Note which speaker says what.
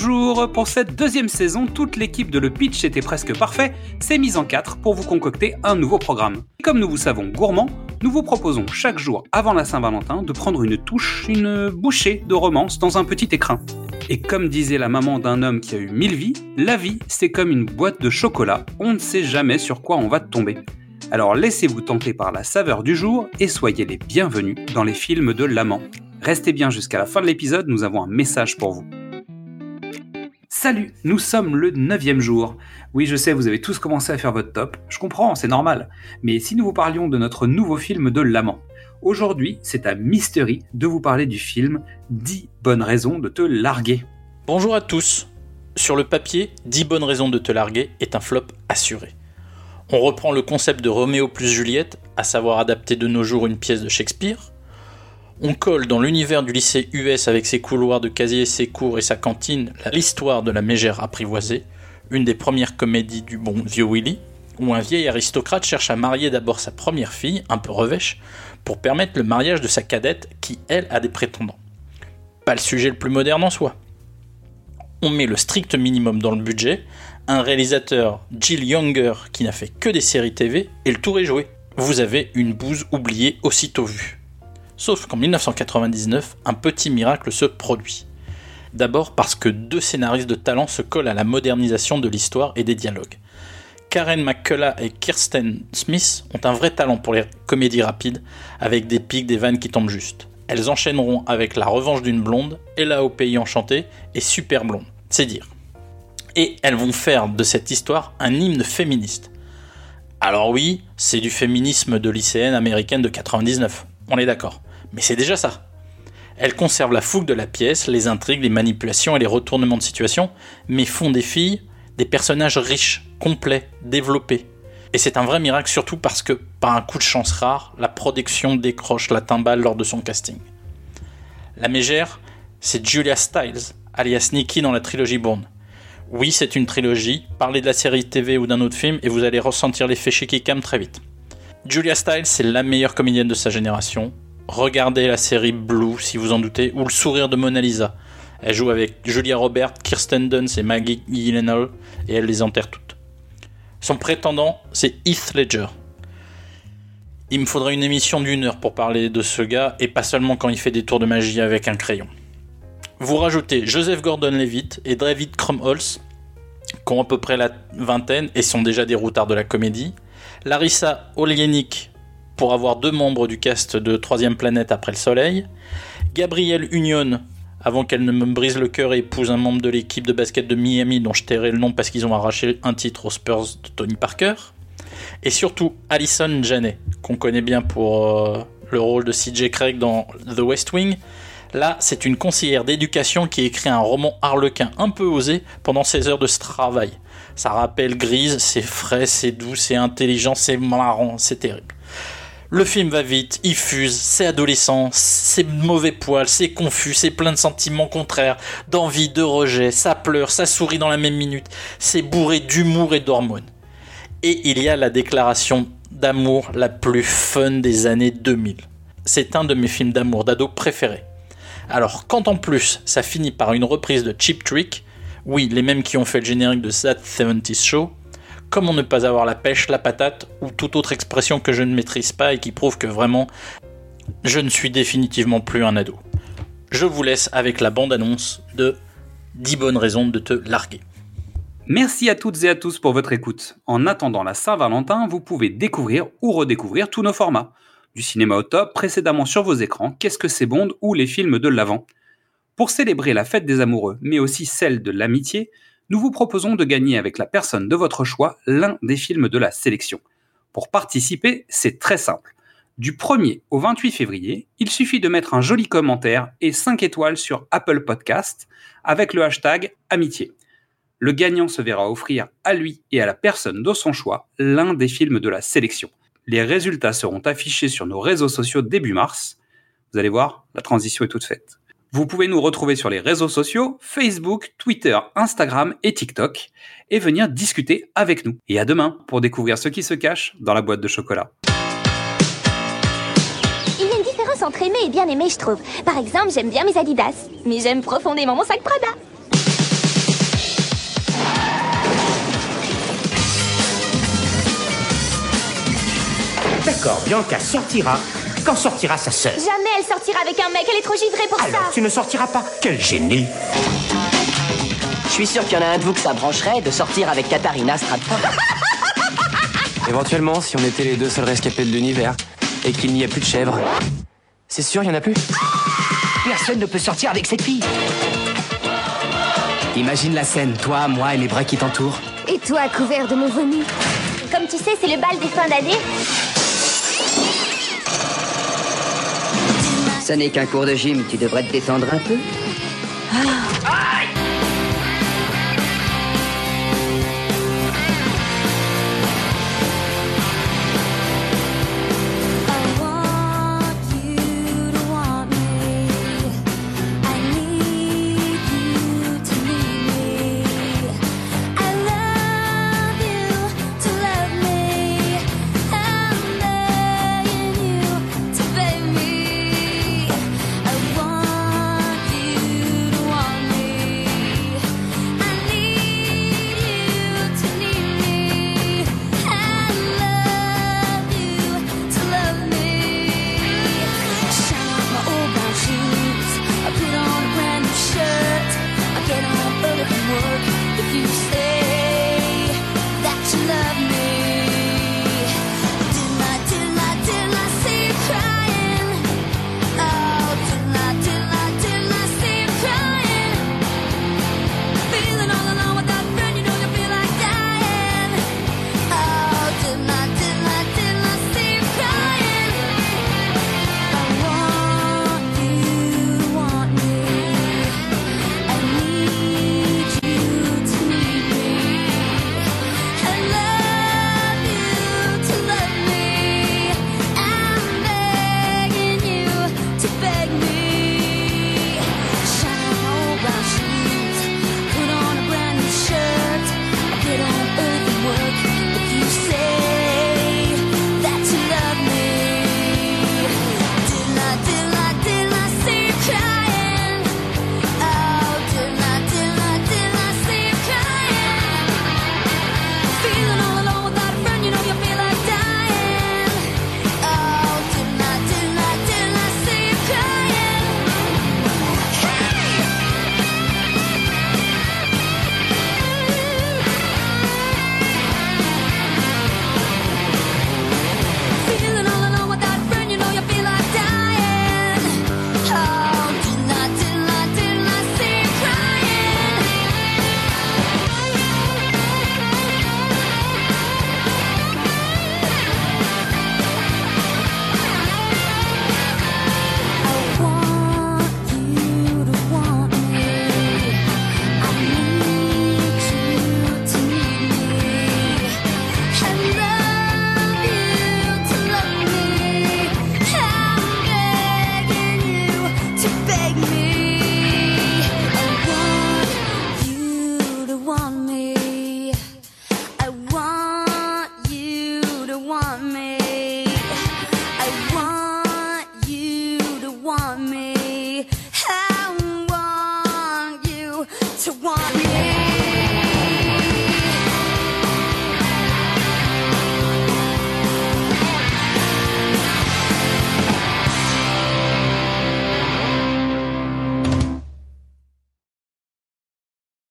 Speaker 1: Bonjour Pour cette deuxième saison, toute l'équipe de Le Pitch était presque parfait, s'est mise en quatre pour vous concocter un nouveau programme. comme nous vous savons gourmands, nous vous proposons chaque jour avant la Saint-Valentin de prendre une touche, une bouchée de romance dans un petit écrin. Et comme disait la maman d'un homme qui a eu mille vies, la vie c'est comme une boîte de chocolat, on ne sait jamais sur quoi on va tomber. Alors laissez-vous tenter par la saveur du jour et soyez les bienvenus dans les films de l'amant. Restez bien jusqu'à la fin de l'épisode, nous avons un message pour vous. Salut, nous sommes le neuvième jour. Oui, je sais, vous avez tous commencé à faire votre top, je comprends, c'est normal. Mais si nous vous parlions de notre nouveau film de l'amant, aujourd'hui, c'est à Mystery de vous parler du film 10 bonnes raisons de te larguer.
Speaker 2: Bonjour à tous. Sur le papier, 10 bonnes raisons de te larguer est un flop assuré. On reprend le concept de Roméo plus Juliette, à savoir adapter de nos jours une pièce de Shakespeare, on colle dans l'univers du lycée US avec ses couloirs de casier, ses cours et sa cantine l'histoire de la mégère apprivoisée, une des premières comédies du bon vieux Willy, où un vieil aristocrate cherche à marier d'abord sa première fille, un peu revêche, pour permettre le mariage de sa cadette qui, elle, a des prétendants. Pas le sujet le plus moderne en soi. On met le strict minimum dans le budget, un réalisateur, Jill Younger, qui n'a fait que des séries TV, et le tour est joué. Vous avez une bouse oubliée aussitôt vue. Sauf qu'en 1999, un petit miracle se produit. D'abord parce que deux scénaristes de talent se collent à la modernisation de l'histoire et des dialogues. Karen McCullough et Kirsten Smith ont un vrai talent pour les comédies rapides, avec des pics, des vannes qui tombent juste. Elles enchaîneront avec La Revanche d'une blonde, Ella au pays enchanté et Super blonde, c'est dire. Et elles vont faire de cette histoire un hymne féministe. Alors oui, c'est du féminisme de lycéenne américaine de 99, on est d'accord. Mais c'est déjà ça. Elle conserve la fougue de la pièce, les intrigues, les manipulations et les retournements de situation, mais font des filles des personnages riches, complets, développés. Et c'est un vrai miracle surtout parce que, par un coup de chance rare, la production décroche la timbale lors de son casting. La mégère, c'est Julia Stiles, alias Nikki dans la trilogie Bourne. Oui, c'est une trilogie, parlez de la série TV ou d'un autre film et vous allez ressentir l'effet shaky cam très vite. Julia Stiles, c'est la meilleure comédienne de sa génération, regardez la série Blue si vous en doutez, ou Le sourire de Mona Lisa. Elle joue avec Julia Roberts, Kirsten Dunst et Maggie Gyllenhaal, et elle les enterre toutes. Son prétendant, c'est Heath Ledger. Il me faudrait une émission d'une heure pour parler de ce gars, et pas seulement quand il fait des tours de magie avec un crayon. Vous rajoutez Joseph Gordon-Levitt et David Krumholtz, qui ont à peu près la vingtaine et sont déjà des routards de la comédie. Larissa Olienik, pour avoir deux membres du cast de Troisième Planète après le Soleil. Gabrielle Union, avant qu'elle ne me brise le cœur et épouse un membre de l'équipe de basket de Miami dont je tairai le nom parce qu'ils ont arraché un titre aux Spurs de Tony Parker. Et surtout Alison Janet, qu'on connaît bien pour euh, le rôle de CJ Craig dans The West Wing. Là, c'est une conseillère d'éducation qui écrit un roman harlequin un peu osé pendant ses heures de travail. Ça rappelle Grise, c'est frais, c'est doux, c'est intelligent, c'est marrant, c'est terrible. Le film va vite, il fuse, c'est adolescent, c'est mauvais poil, c'est confus, c'est plein de sentiments contraires, d'envie, de rejet, ça pleure, ça sourit dans la même minute, c'est bourré d'humour et d'hormones. Et il y a la déclaration d'amour la plus fun des années 2000. C'est un de mes films d'amour d'ado préférés. Alors quand en plus ça finit par une reprise de Cheap Trick, oui, les mêmes qui ont fait le générique de That 70 Show, Comment ne pas avoir la pêche, la patate ou toute autre expression que je ne maîtrise pas et qui prouve que vraiment je ne suis définitivement plus un ado. Je vous laisse avec la bande-annonce de 10 bonnes raisons de te larguer.
Speaker 1: Merci à toutes et à tous pour votre écoute. En attendant la Saint-Valentin, vous pouvez découvrir ou redécouvrir tous nos formats. Du cinéma au top, précédemment sur vos écrans, Qu'est-ce que c'est Bond ou les films de l'Avent. Pour célébrer la fête des amoureux, mais aussi celle de l'amitié, nous vous proposons de gagner avec la personne de votre choix l'un des films de la sélection. Pour participer, c'est très simple. Du 1er au 28 février, il suffit de mettre un joli commentaire et 5 étoiles sur Apple Podcast avec le hashtag Amitié. Le gagnant se verra offrir à lui et à la personne de son choix l'un des films de la sélection. Les résultats seront affichés sur nos réseaux sociaux début mars. Vous allez voir, la transition est toute faite. Vous pouvez nous retrouver sur les réseaux sociaux, Facebook, Twitter, Instagram et TikTok, et venir discuter avec nous. Et à demain pour découvrir ce qui se cache dans la boîte de chocolat.
Speaker 3: Il y a une différence entre aimer et bien aimer, je trouve. Par exemple, j'aime bien mes Adidas, mais j'aime profondément mon sac Prada.
Speaker 4: D'accord, Bianca sortira quand sortira sa sœur.
Speaker 3: Jamais elle sortira avec un mec, elle est trop givrée pour
Speaker 4: Alors
Speaker 3: ça.
Speaker 4: tu ne sortiras pas. Quel génie
Speaker 5: Je suis sûr qu'il y en a un de vous que ça brancherait de sortir avec Katharina Stratford.
Speaker 6: Éventuellement, si on était les deux seuls rescapés de l'univers et qu'il n'y a plus de chèvres. C'est sûr, il y en a plus
Speaker 5: Personne ne peut sortir avec cette fille.
Speaker 6: Imagine la scène, toi, moi et les bras qui t'entourent.
Speaker 3: Et toi, couvert de mon vomi. Comme tu sais, c'est le bal des fins d'année.
Speaker 5: Ce n'est qu'un cours de gym, tu devrais te détendre un peu.
Speaker 7: Beg me. Oh, I want you to want me. I want you to want me. I want you to want me. I want you to want me.